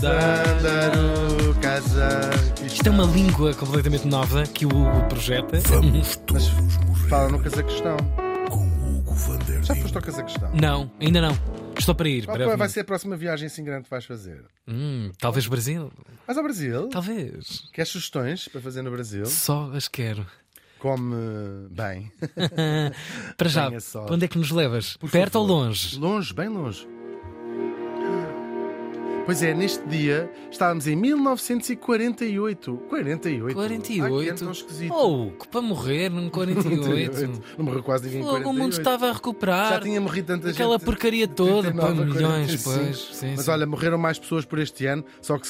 Sândaro, casa. Isto é uma língua completamente nova que o Hugo projeta. Vamos todos morrer Fala no Cazaquistão. com Hugo van der Já foste ao Cazaquistão? Não, ainda não. Estou para ir. Qual vai ser a próxima viagem assim grande que vais fazer? Hum, talvez Brasil. Vais ao Brasil? Talvez. Queres sugestões para fazer no Brasil? Só as quero. Come bem. Para já, onde é que nos levas? Por Perto favor. ou longe? Longe, bem longe. Pois é, neste dia estávamos em 1948. 48? Ai, que ano 48? tão esquisito. Oh, que para morrer num 48. Não morreu quase ninguém em 48. o mundo estava a recuperar. Já tinha morrido tanta Aquela gente. porcaria toda, pá, 39, milhões, 45. pois. Sim, Mas sim. olha, morreram mais pessoas por este ano, só que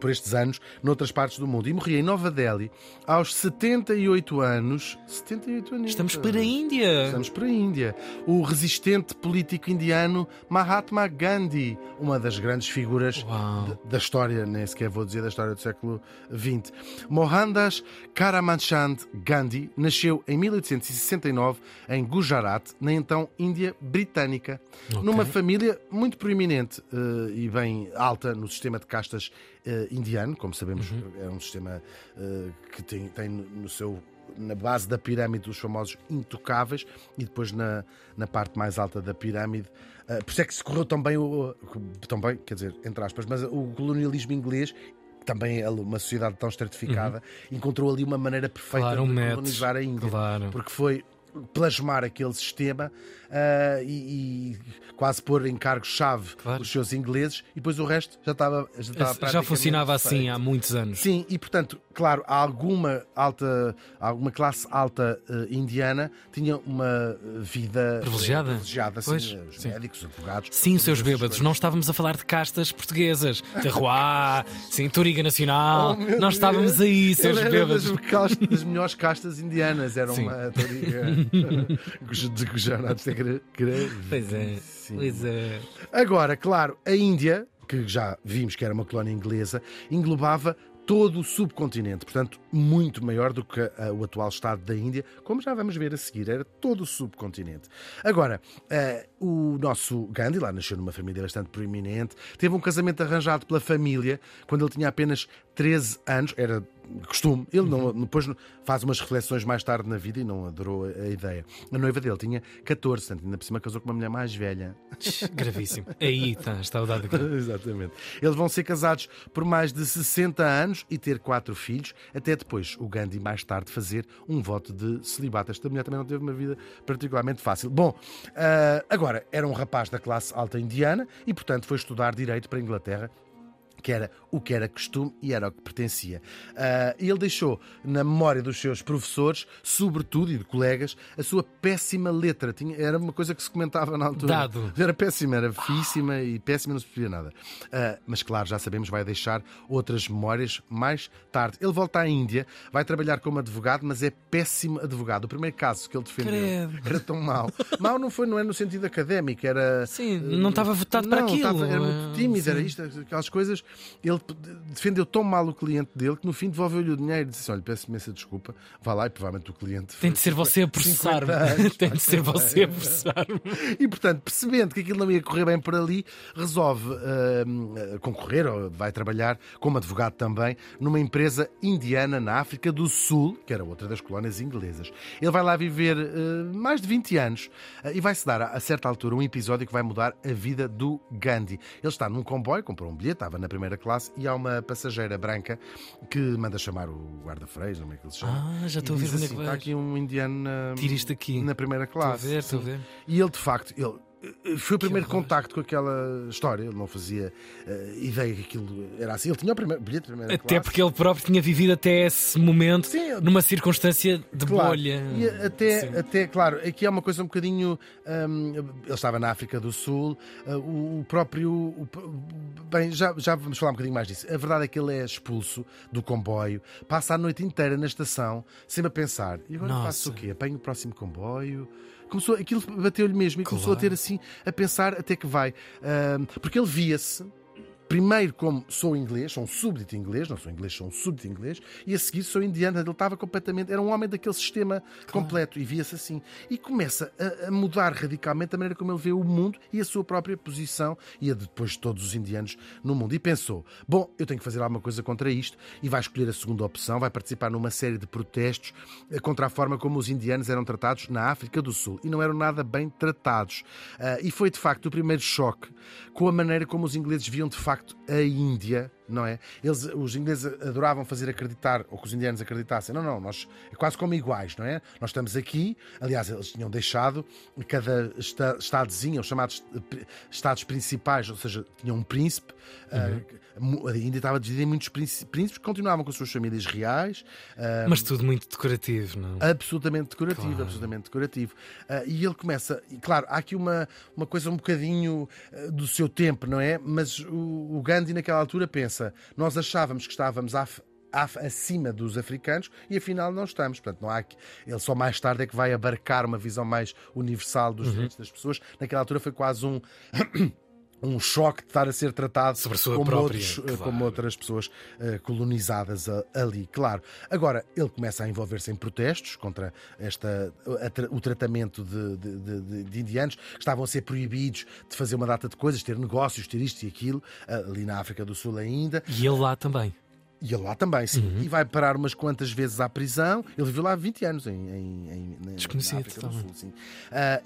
por estes anos, noutras partes do mundo. E morri em Nova Delhi aos 78 anos. 78 anos. Estamos para a Índia. Estamos para a Índia. O resistente político indiano Mahatma Gandhi, uma das grandes figuras De- da história, nem sequer vou dizer da história do século XX. Mohandas Karamchand Gandhi nasceu em 1869 em Gujarat, na então Índia Britânica, Ok. numa família muito proeminente eh, e bem alta no sistema de castas eh, indiano, como sabemos, é um sistema eh, que tem, tem no seu na base da pirâmide os famosos intocáveis e depois na, na parte mais alta da pirâmide. eh, por isso é que se correu tão bem, o, tão bem, quer dizer, entre aspas, mas o colonialismo inglês também é uma sociedade tão estratificada, encontrou ali uma maneira perfeita Claro, um de colonizar a Índia. Claro. Porque foi plasmar aquele sistema ah, e, e quase pôr em cargos-chave Claro. os seus ingleses e depois o resto já estava já, estava Já funcionava assim feito. há muitos anos. Sim, e portanto, claro, alguma alta, alguma classe alta eh, indiana tinha uma vida Privilegiada? eh, privilegiada sim, Pois, eh, os sim. médicos, os advogados. Sim, seus bêbados, não estávamos a falar de castas portuguesas. Terroir, sim, Turiga Nacional. Oh, não estávamos aí, seus bêbados. Das, das melhores castas indianas, era Sim. uma toriga de Gujarat. É Pois é, pois é. Agora, claro, a Índia, que já vimos que era uma colónia inglesa, englobava todo o subcontinente, portanto, muito maior do que ah, o atual Estado da Índia, como já vamos ver a seguir, era todo o subcontinente. Agora, ah, o nosso Gandhi, lá nasceu numa família bastante proeminente, teve um casamento arranjado pela família quando ele tinha apenas 13 anos, era costume. Ele não, depois faz umas reflexões mais tarde na vida e não adorou a, ideia. A noiva dele tinha 14, portanto, ainda por cima casou com uma mulher mais velha. Gravíssimo. Aí está, está o dado aqui. Exatamente. Eles vão ser casados por mais de 60 anos e ter quatro filhos, até depois o Gandhi mais tarde fazer um voto de celibato. Esta mulher também não teve uma vida particularmente fácil. Bom, ah, agora era um rapaz da classe alta indiana e, portanto, foi estudar direito para a Inglaterra que era o que era costume e era o que pertencia. Ah, ele deixou na memória dos seus professores, sobretudo e de colegas, a sua péssima letra. Tinha, era uma coisa que se comentava na altura. Dado. Era péssima, era feíssima e péssima, não se percebia nada. Ah, mas claro, já sabemos, vai deixar outras memórias mais tarde. Ele volta à Índia, vai trabalhar como advogado, mas é péssimo advogado. O primeiro caso que ele defendeu Credo. era tão mau. mau não foi, não é no sentido académico, era. Sim, não estava votado para Não, aquilo. estava- era muito tímido, Sim. era isto, aquelas coisas. Ele defendeu tão mal o cliente dele que no fim devolveu-lhe o dinheiro e disse: Olha, peço imensa desculpa, vá lá e provavelmente o cliente. Tem de ser você a processar-me. 50 anos, Tem de ser você a processar-me. E portanto, percebendo que aquilo não ia correr bem por ali, resolve ah, concorrer, ou vai trabalhar como advogado também, numa empresa indiana na África do Sul, que era outra das colónias inglesas. Ele vai lá viver ah, mais de 20 anos ah, e vai-se dar, a, a certa altura, um episódio que vai mudar a vida do Gandhi. Ele está num comboio, comprou um bilhete, estava na primeira classe, e há uma passageira branca que manda chamar o guarda-freio, como é que ele se chama? Ah, já estou a ver diz onde é assim, que Está aqui um indiano na, Tira isto aqui. na primeira Estou a classe. ver, estou a ver. E ele, de facto, ele foi o primeiro contacto com aquela história. Ele não fazia eh, ideia que aquilo era assim. Ele tinha o primeiro bilhete Até classe. porque ele próprio tinha vivido até esse momento Sim, numa circunstância de Claro. bolha. E até, Sim. até, claro, aqui é uma coisa um bocadinho. hum, ele estava na África do Sul, uh, o, o próprio. o- bem, já, já vamos falar um bocadinho mais disso. A verdade é que ele é expulso do comboio, passa a noite inteira na estação, sempre a pensar: e agora Nossa. faço o quê? Apanho o próximo comboio? Começou, aquilo bateu-lhe mesmo e começou a Claro. ter assim, a pensar até que vai. Hum, porque ele via-se primeiro como sou inglês, sou um súbdito inglês, não sou inglês, sou um súbdito inglês, e a seguir sou indiano. Ele estava completamente, era um homem daquele sistema completo e via-se assim. E começa a, a mudar radicalmente a maneira como ele vê o mundo e a sua própria posição e a de depois de todos os indianos no mundo. E pensou: bom, eu tenho que fazer alguma coisa contra isto, e vai escolher a segunda opção, vai participar numa série de protestos eh, contra a forma como os indianos eram tratados na África do Sul. E não eram nada bem tratados. Ah, e foi de facto o primeiro choque com a maneira como os ingleses viam de facto a Índia não é? Eles, os ingleses adoravam fazer acreditar, ou que os indianos acreditassem, não, não, nós é quase como iguais, não é? Nós estamos aqui, aliás, eles tinham deixado cada estadozinho, os chamados estados principais, ou seja, tinham um príncipe, uhum. a Índia estava dividida em muitos príncipes que continuavam com as suas famílias reais. Mas tudo muito decorativo, não? Absolutamente decorativo, claro. absolutamente decorativo. Uh, e ele começa, e claro, há aqui uma, uma coisa um bocadinho uh, do seu tempo, não é? Mas o, o Gandhi naquela altura pensa nós achávamos que estávamos à, acima dos africanos e afinal não estamos. Portanto, não há que... Ele só mais tarde é que vai abarcar uma visão mais universal dos uhum. direitos das pessoas. Naquela altura foi quase um. um choque de estar a ser tratado como, própria, outros, claro. como, outras pessoas uh, colonizadas a, ali, claro. Agora, ele começa a envolver-se em protestos contra esta, a, o tratamento de, de, de, de, indianos que estavam a ser proibidos de fazer uma data de coisas, ter negócios, ter isto e aquilo, ali na África do Sul ainda. E ele lá também. E ele lá também, sim. Uhum. E vai parar umas quantas vezes à prisão. Ele viveu lá 20 anos em, em, em Desconhecido, na África do Sul. Sim. Uh,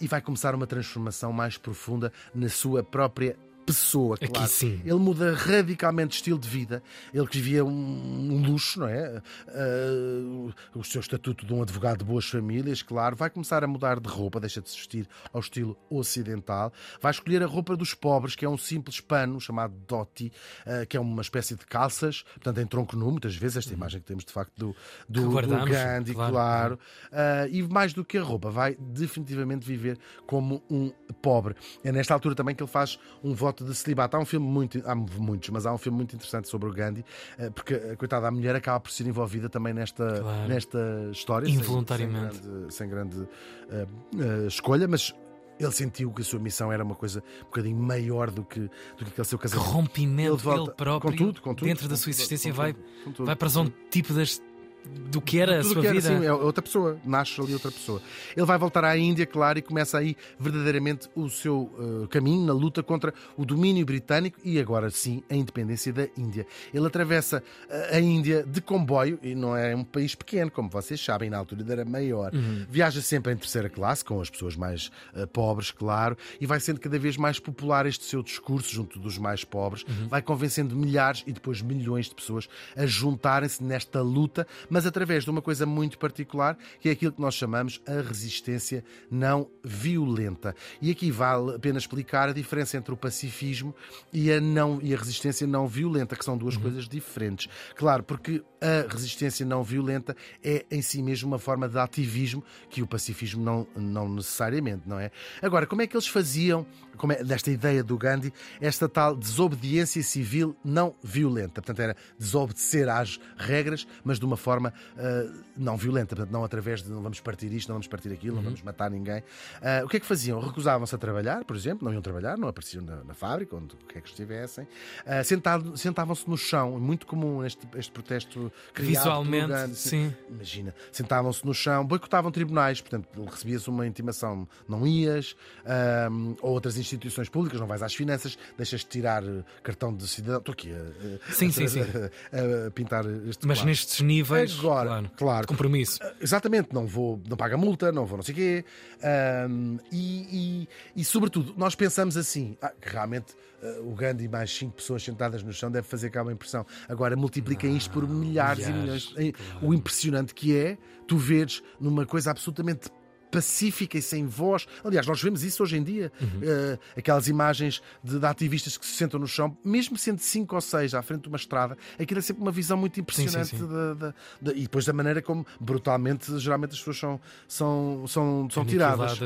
e vai começar uma transformação mais profunda na sua própria pessoa, claro. Aqui sim. Ele muda radicalmente de estilo de vida. Ele que vivia um, um luxo, não é? Uh, o seu estatuto de um advogado de boas famílias, claro. Vai começar a mudar de roupa, deixa de se vestir ao estilo ocidental. Vai escolher a roupa dos pobres, que é um simples pano chamado dhoti, uh, que é uma espécie de calças, portanto em tronco nu, muitas vezes, esta imagem que temos de facto do, do, do Gandhi, claro. claro. Uh, e mais do que a roupa, vai definitivamente viver como um pobre. É nesta altura também que ele faz um voto de celibato. Há um filme muito, há muitos, mas há um filme muito interessante sobre o Gandhi, eh, porque a coitada da mulher acaba por ser envolvida também nesta, claro. nesta história. Involuntariamente. Sem, grande, sem grande uh, uh, escolha, mas ele sentiu que a sua missão era uma coisa um bocadinho maior do que, do que aquele seu casamento. Rompimento ele, volta, ele próprio, dentro da sua existência, vai, vai para um tipo das do que era Tudo a sua que era, vida. Sim, é outra pessoa, nasce ali outra pessoa. Ele vai voltar à Índia, claro, e começa aí verdadeiramente o seu uh, caminho na luta contra o domínio britânico e agora sim a independência da Índia. Ele atravessa uh, a Índia de comboio e não é um país pequeno, como vocês sabem, na altura era maior. Uhum. Viaja sempre em terceira classe, com as pessoas mais uh, pobres, claro, e vai sendo cada vez mais popular este seu discurso junto dos mais pobres, uhum. vai convencendo milhares e depois milhões de pessoas a juntarem-se nesta luta, mas através de uma coisa muito particular, que é aquilo que nós chamamos a resistência não violenta. E aqui vale a pena explicar a diferença entre o pacifismo e a, não, e a resistência não violenta, que são duas uhum. coisas diferentes. Claro, porque a resistência não violenta é em si mesmo uma forma de ativismo que o pacifismo não, não necessariamente, não é? Agora, como é que eles faziam, como é, desta ideia do Gandhi, esta tal desobediência civil não violenta? Portanto, era desobedecer às regras, mas de uma forma forma uh, não violenta, portanto, não através de não vamos partir isto, não vamos partir aquilo, uhum. não vamos matar ninguém. Uh, o que é que faziam? Recusavam-se a trabalhar, por exemplo, não iam trabalhar, não apareciam na, na fábrica, onde quer que estivessem. Uh, sentado, sentavam-se no chão, muito comum este, este protesto Visualmente, grande, sim. Imagina, sentavam-se no chão, boicotavam tribunais, portanto, recebia-se uma intimação, não ias, ou outras instituições públicas, não vais às finanças, deixas de tirar cartão de cidadão. Estou aqui a, sim, a, sim, sim. a, a pintar este Mas quadro. nestes níveis Agora, claro, claro. de compromisso. Ah, exatamente, não vou, não paga multa, não vou não sei o quê. Um, e, e, e, sobretudo, nós pensamos assim, ah, realmente uh, o Gandhi mais cinco pessoas sentadas no chão deve fazer cá uma impressão. Agora multipliquem ah, isto por milhares, milhares e milhões. Claro. O impressionante que é tu veres numa coisa absolutamente pacífica e sem voz. Aliás, nós vemos isso hoje em dia. Uhum. Uh, aquelas imagens de, de, ativistas que se sentam no chão, mesmo sendo cinco ou seis à frente de uma estrada, aquilo é sempre uma visão muito impressionante. Sim, sim, sim. De, de, e depois da maneira como, brutalmente, geralmente as pessoas são, são, são, são tiradas.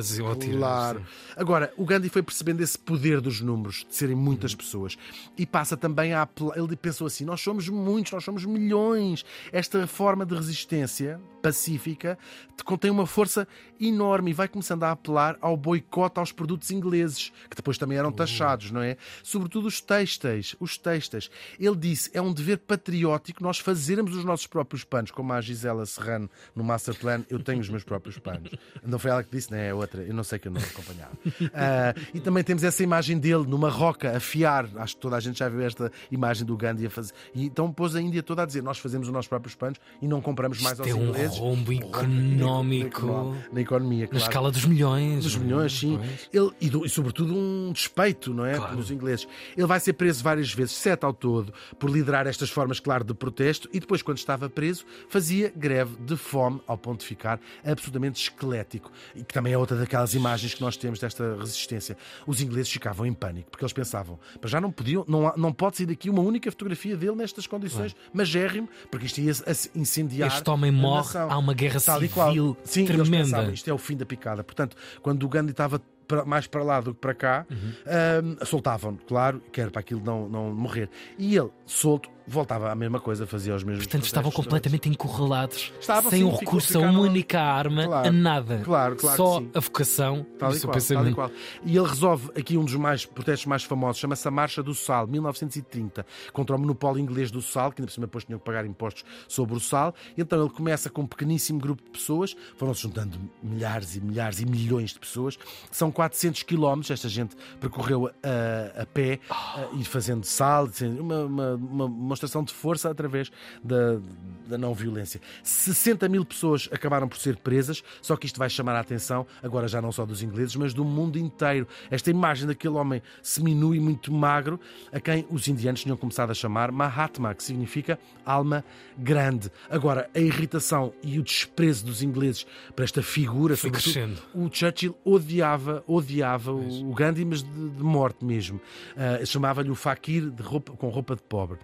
Claro. Agora, o Gandhi foi percebendo esse poder dos números, de serem muitas uhum. pessoas. E passa também a. Ele pensou assim: nós somos muitos, nós somos milhões. Esta forma de resistência pacífica contém uma força enorme enorme e vai começando a apelar ao boicote aos produtos ingleses, que depois também eram taxados, não é? Sobretudo os têxteis. Os têxteis. Ele disse: é um dever patriótico nós fazermos os nossos próprios panos, como a Gisela Serrano no Master Plan. Eu tenho os meus próprios panos. Não foi ela que disse, não é? É outra. Eu não sei que eu não acompanhava. Ah, e também temos essa imagem dele numa roca a fiar. Acho que toda a gente já viu esta imagem do Gandhi a fazer. E então pôs a Índia toda a dizer: nós fazemos os nossos próprios panos e não compramos mais Isto aos é um ingleses. rombo económico. Na economia, Na claro. escala dos milhões. Dos é? milhões, sim. Ele, e, do- e sobretudo um despeito, não é? Claro. Pelos ingleses. Ele vai ser preso várias vezes, sete ao todo, por liderar estas formas, claro, de protesto. E depois, quando estava preso, fazia greve de fome, ao ponto de ficar absolutamente esquelético. E que também é outra daquelas imagens que nós temos desta resistência. Os ingleses ficavam em pânico, porque eles pensavam, "Para já não podiam, não, não pode sair daqui uma única fotografia dele nestas condições, magérrimo, porque isto ia incendiar. Este homem morre, nação." há uma guerra civil Sim, tremenda. É o fim da picada. Portanto, quando o Gandhi estava mais para lá do que para cá, Uhum. ahm, soltavam, claro, que era para aquilo não, não morrer. E ele, solto, voltava à mesma coisa, fazia os mesmos Portanto, estavam completamente encurralados, Estavam, sem sim, um ficou- recurso a uma única arma, Claro, a nada. claro, claro Só a vocação Tal e o seu qual, tal e pensamento. E ele resolve aqui um dos mais protestos mais famosos, chama-se a Marcha do Sal, 1930, contra o monopólio inglês do sal, que ainda por cima depois tinham que pagar impostos sobre o sal. Então ele começa com um pequeníssimo grupo de pessoas, foram-se juntando milhares e milhares e milhões de pessoas. São 400 quilómetros, esta gente percorreu a, a pé a, e fazendo sal, uma, uma, uma demonstração de força através da, da não violência. 60 mil pessoas acabaram por ser presas, só que isto vai chamar a atenção, agora já não só dos ingleses, mas do mundo inteiro. Esta imagem daquele homem seminu e muito magro, a quem os indianos tinham começado a chamar Mahatma, que significa alma grande. Agora, a irritação e o desprezo dos ingleses para esta figura, Foi crescendo. o Churchill odiava, odiava o o Gandhi, mas de, de morte mesmo. Ah, Chamava-lhe o fakir de roupa, com roupa de pobre.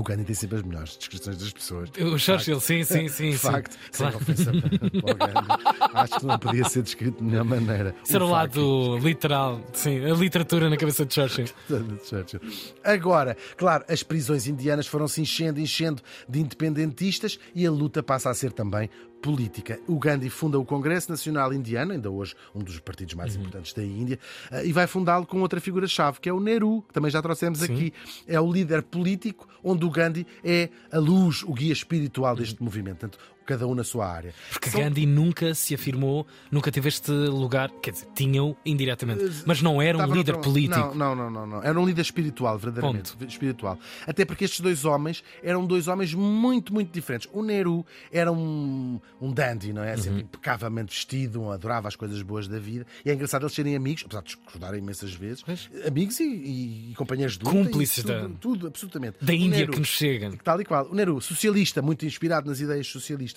O Gandhi tem sempre as melhores descrições das pessoas. O Churchill, sim, sim, sim. De sim. facto, sem Claro. ofensa para o Gandhi. Acho que não podia ser descrito de melhor maneira. Era o lado literal, sim, a literatura na cabeça de Churchill. de Churchill. Agora, claro, as prisões indianas foram se enchendo, enchendo de independentistas e a luta passa a ser também política. O Gandhi funda o Congresso Nacional Indiano, ainda hoje um dos partidos mais Uhum. importantes da Índia, eh, e vai fundá-lo com outra figura-chave, que é o Nehru, que também já trouxemos Sim. aqui. É o líder político, onde o Gandhi é a luz, o guia espiritual Uhum. deste movimento. Portanto, cada um na sua área. Porque São- Gandhi nunca se afirmou, nunca teve este lugar, quer dizer, tinha-o indiretamente, mas não era um Estava líder político. Não, não, não, não, não. Era um líder espiritual, verdadeiramente. Espiritual. Até porque estes dois homens eram dois homens muito, muito diferentes. O Nehru era um, um dandy, não é? Uhum. Sempre impecavelmente vestido, um adorava as coisas boas da vida. E é engraçado eles serem amigos, apesar de discordarem imensas vezes, Pois. amigos e, e- e companheiros de Cúmplices da- tudo, absolutamente. Da Índia Nehru- que nos chega. Tal e qual. O Nehru, socialista, muito inspirado nas ideias socialistas.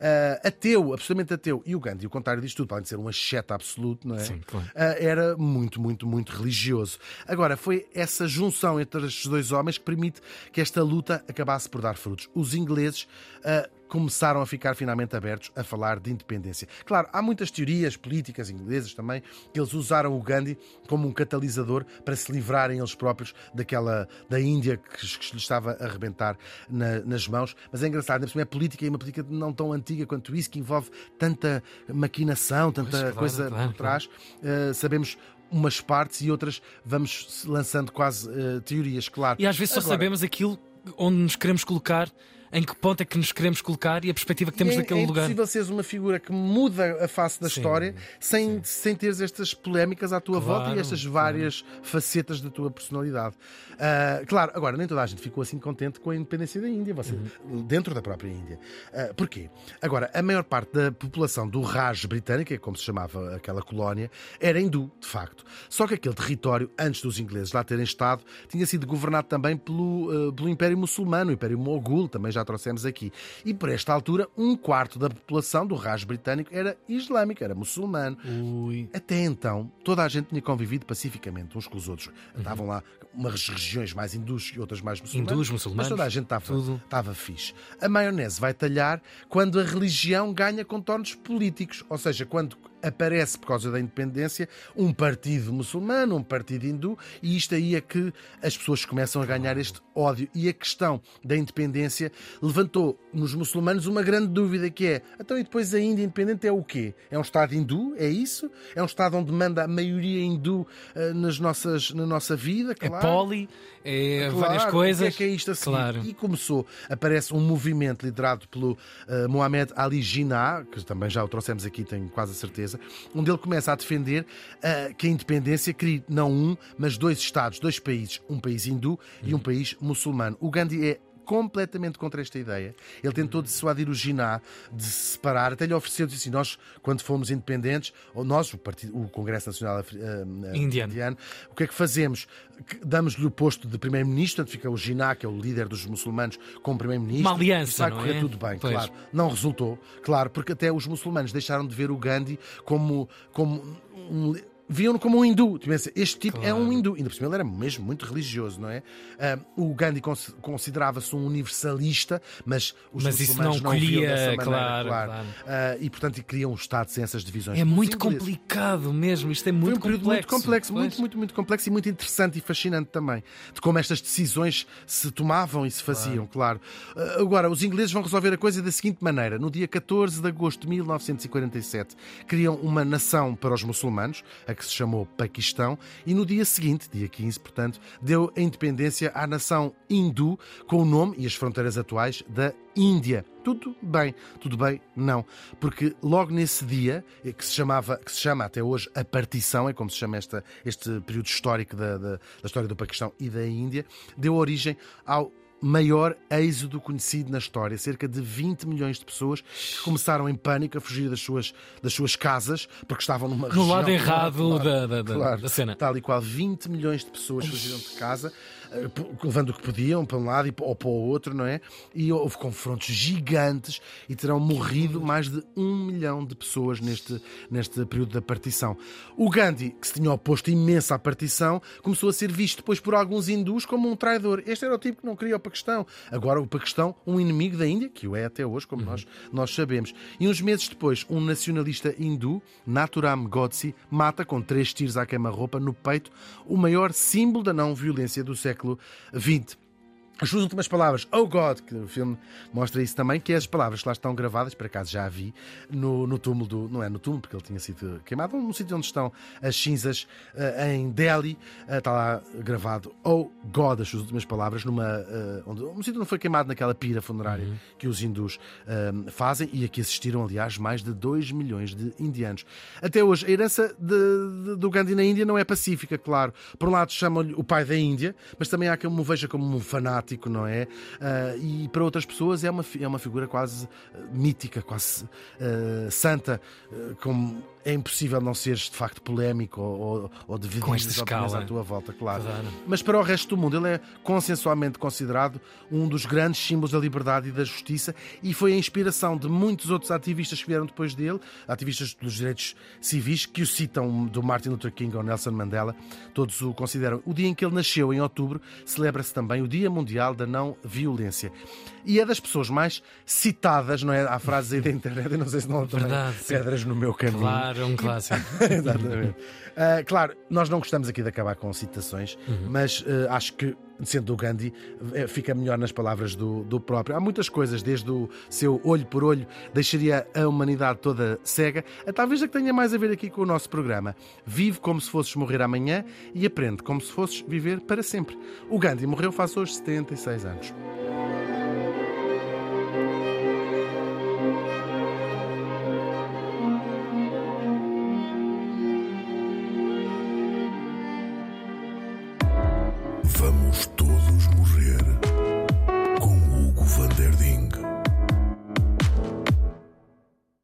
Ah, ateu, absolutamente ateu. E o Gandhi, o contrário disto tudo, para além de ser um asceta absoluto, não é? Sim, claro. Ah, era muito, muito, muito religioso. Agora, foi essa junção entre estes dois homens que permite que esta luta acabasse por dar frutos. Os ingleses ah, começaram a ficar finalmente abertos a falar de independência. Claro, há muitas teorias políticas inglesas também que eles usaram o Gandhi como um catalisador para se livrarem eles próprios daquela da Índia que, que lhes estava a arrebentar na- nas mãos. Mas é engraçado, é política e uma política não tão antiga quanto isso, que envolve tanta maquinação, tanta Pois, claro, coisa claro, por trás. Uh, sabemos umas partes e outras vamos lançando quase uh, teorias, claro. E às vezes só Agora, sabemos aquilo onde nos queremos colocar, em que ponto é que nos queremos colocar e a perspectiva que temos é, daquele é lugar. impossível seres uma figura que muda a face da Sim, história sem, sem teres estas polémicas à tua Claro, volta e estas várias facetas da tua personalidade. Ah, claro, agora, nem toda a gente ficou assim contente com a independência da Índia, você, Uhum. dentro da própria Índia. Ah, porquê? Agora, a maior parte da população do Raj é como se chamava aquela colónia, era hindu, de facto. Só que aquele território, antes dos ingleses lá terem estado, tinha sido governado também pelo, ah, pelo Império Muçulmano, o Império Mogul, também já trouxemos aqui. E por esta altura, um quarto da população do Raj britânico era islâmico, era muçulmano. Ui. Até então, toda a gente tinha convivido pacificamente uns com os outros. Estavam lá umas regiões mais hindus e outras mais muçulmanas. Hindus, muçulmanos, Mas toda a gente estava, tudo. estava fixe. A maionese vai talhar quando a religião ganha contornos políticos. Ou seja, quando aparece por causa da independência um partido muçulmano, um partido hindu, e isto aí é que as pessoas começam a ganhar este ódio. E a questão da independência levantou nos muçulmanos uma grande dúvida que é, então e depois a Índia independente é o quê? É um Estado hindu? É isso? É um Estado onde manda a maioria hindu uh, nas nossas, na nossa vida? É Claro. poli, é Claro, várias O coisas. que é, que é isto a seguir? Claro. E começou, aparece um movimento liderado pelo eh, Mohamed Ali Jinnah, que também já o trouxemos aqui, tenho quase a certeza, onde ele começa a defender eh, que a independência crie não um, mas dois Estados, dois países, um país hindu e um país muçulmano. O Gandhi é completamente contra esta ideia. Ele tentou dissuadir o Jinnah de se separar, até lhe ofereceu, disse assim, nós, quando fomos independentes, nós, o, partido, o Congresso Nacional Afri- eh, eh, Indiano. indiano, o que é que fazemos? Damos-lhe o posto de primeiro-ministro, fica o Jinnah, que é o líder dos muçulmanos, como primeiro-ministro. Uma aliança, vai não correr é? tudo bem, Pois. claro. Não resultou, claro, porque até os muçulmanos deixaram de ver o Gandhi como, como um, viam-no como um hindu. Este tipo é um Claro. hindu. Ainda por cima ele era mesmo muito religioso, não é? O Gandhi cons- considerava-se um universalista, mas os Mas isso muçulmanos não não, viam colhia, dessa maneira, claro, claro. claro. Ah, e portanto queriam um Estado sem essas divisões. É muito ingleses- complicado mesmo. Isto é foi muito um período complexo. muito complexo, Pois. muito, muito, muito complexo e muito interessante e fascinante também. De como estas decisões se tomavam e se faziam, claro. Uh, Agora, os ingleses vão resolver a coisa da seguinte maneira. No dia 14 de agosto de 1947, criam uma nação para os muçulmanos, a que se chamou Paquistão, e no dia seguinte, dia 15, portanto, deu a independência à nação hindu com o nome e as fronteiras atuais da Índia. Tudo bem, tudo bem, não. Porque logo nesse dia, eh, que se, chamava, que se chama até hoje a partição, é como se chama esta, este período histórico da, da, da história do Paquistão e da Índia, deu origem ao maior êxodo conhecido na história. Cerca de 20 milhões de pessoas que começaram em pânico a fugir das suas, das suas casas porque estavam numa No região... lado errado Claro, da, da, Claro, da cena. Tal e qual, 20 milhões de pessoas fugiram de casa, levando o que podiam para um lado ou para o outro, não é? E houve confrontos gigantes e terão morrido mais de um milhão de pessoas neste, neste período da partição. O Gandhi, que se tinha oposto imenso à partição, começou a ser visto depois por alguns hindus como um traidor. Este era o tipo que não queria o Paquistão. Agora o Paquistão, um inimigo da Índia, que o é até hoje, como nós, nós sabemos. E uns meses depois, um nacionalista hindu, Naturam Godse, mata com três tiros à queima-roupa no peito o maior símbolo da não-violência do século XX. As suas últimas palavras, oh God, que o filme mostra isso também, que é as palavras que lá estão gravadas, por acaso já a vi, no, no túmulo do. Não é no túmulo, porque ele tinha sido queimado, no sítio onde estão as cinzas, eh, em Delhi, eh, está lá gravado, oh God, as suas últimas palavras, numa. eh, onde, um sítio onde foi queimado naquela pira funerária que os hindus eh, fazem e a que assistiram, aliás, mais de 2 milhões de indianos. Até hoje, a herança de- de- do Gandhi na Índia não é pacífica, claro. Por um lado, chamam-lhe o pai da Índia, mas também há quem o veja como um fanático, não é? Ah, e para outras pessoas é uma, é uma figura quase ah, mítica, quase ah, santa, como é impossível não seres de facto polémico ou, ou, dividir Com esta escala. à tua volta, claro. Claro. Mas para o resto do mundo, ele é consensualmente considerado um dos grandes símbolos da liberdade e da justiça e foi a inspiração de muitos outros ativistas que vieram depois dele, ativistas dos direitos civis, que o citam do Martin Luther King ao Nelson Mandela, todos o consideram. O dia em que ele nasceu, em outubro, celebra-se também o Dia Mundial da Não Violência. E é das pessoas mais citadas, não é? Há frases aí da internet, eu não sei se não Verdade, pedras no meu caminho. Claro, é um clássico. Exatamente. Ah, claro, nós não gostamos aqui de acabar com citações, mas ah, acho que, sendo o Gandhi, eh, fica melhor nas palavras do, do próprio. Há muitas coisas, desde o seu olho por olho, deixaria a humanidade toda cega, a talvez a que tenha mais a ver aqui com o nosso programa. Vive como se fosses morrer amanhã e aprende como se fosses viver para sempre. O Gandhi morreu faz hoje 76 anos.